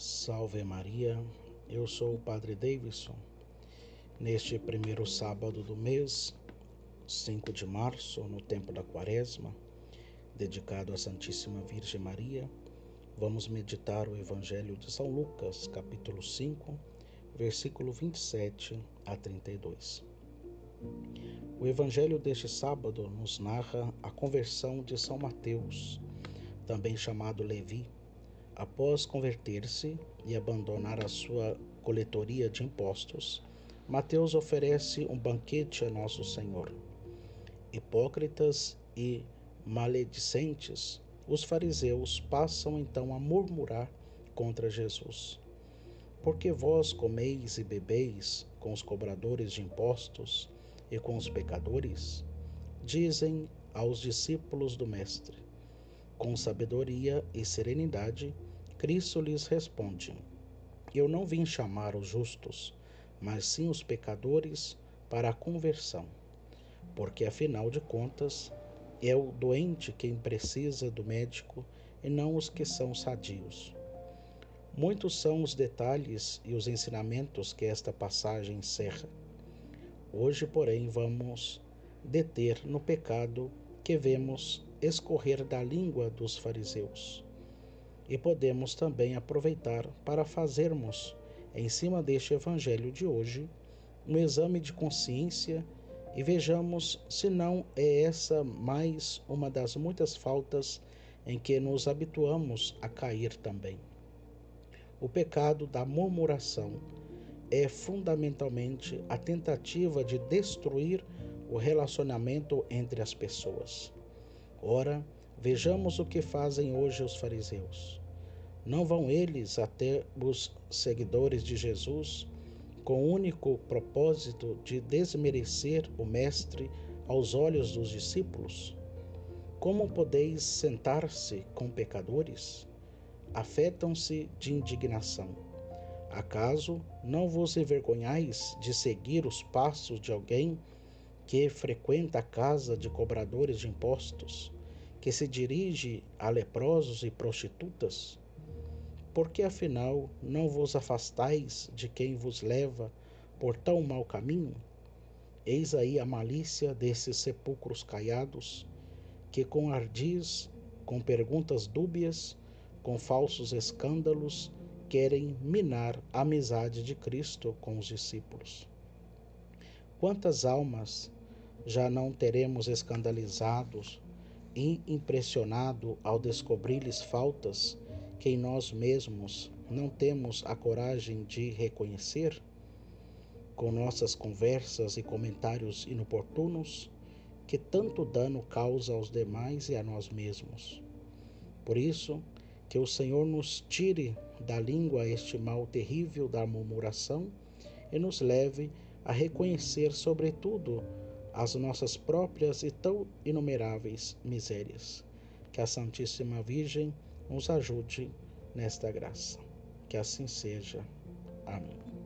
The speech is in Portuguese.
Salve Maria, eu sou o Padre Davidson. Neste primeiro sábado do mês, 5 de março, no tempo da Quaresma, dedicado à Santíssima Virgem Maria, vamos meditar o Evangelho de São Lucas, capítulo 5, versículo 27 a 32. O Evangelho deste sábado nos narra a conversão de São Mateus, também chamado Levi, após converter-se e abandonar a sua coletoria de impostos. Mateus oferece um banquete a Nosso Senhor. Hipócritas e maledicentes, os fariseus passam então a murmurar contra Jesus. Porque vós comeis e bebeis com os cobradores de impostos e com os pecadores? Dizem aos discípulos do Mestre. Com sabedoria e serenidade, Cristo lhes responde: Eu não vim chamar os justos, mas sim os pecadores para a conversão. Porque afinal de contas, é o doente quem precisa do médico e não os que são sadios. Muitos são os detalhes e os ensinamentos que esta passagem encerra. Hoje, porém, vamos deter no pecado que vemos escorrer da língua dos fariseus. E podemos também aproveitar para fazermos, em cima deste evangelho de hoje, um exame de consciência e vejamos se não é essa mais uma das muitas faltas em que nos habituamos a cair também. O pecado da murmuração é fundamentalmente a tentativa de destruir o relacionamento entre as pessoas. Ora, vejamos o que fazem hoje os fariseus. Não vão eles até os seguidores de Jesus com o único propósito de desmerecer o Mestre aos olhos dos discípulos? Como podeis sentar-se com pecadores? afetam-se de indignação. Acaso não vos envergonhais de seguir os passos de alguém que frequenta a casa de cobradores de impostos, que se dirige a leprosos e prostitutas? Porque afinal não vos afastais de quem vos leva por tão mau caminho? Eis aí a malícia desses sepulcros caiados, que com ardis, com perguntas dúbias, com falsos escândalos, querem minar a amizade de Cristo com os discípulos. Quantas almas já não teremos escandalizados e impressionado ao descobrir-lhes faltas que em nós mesmos não temos a coragem de reconhecer? Com nossas conversas e comentários inoportunos, que tanto dano causa aos demais e a nós mesmos. Por isso, que o Senhor nos tire da língua este mal terrível da murmuração e nos leve a reconhecer, sobretudo, as nossas próprias e tão inumeráveis misérias. Que a Santíssima Virgem nos ajude nesta graça. Que assim seja. Amém.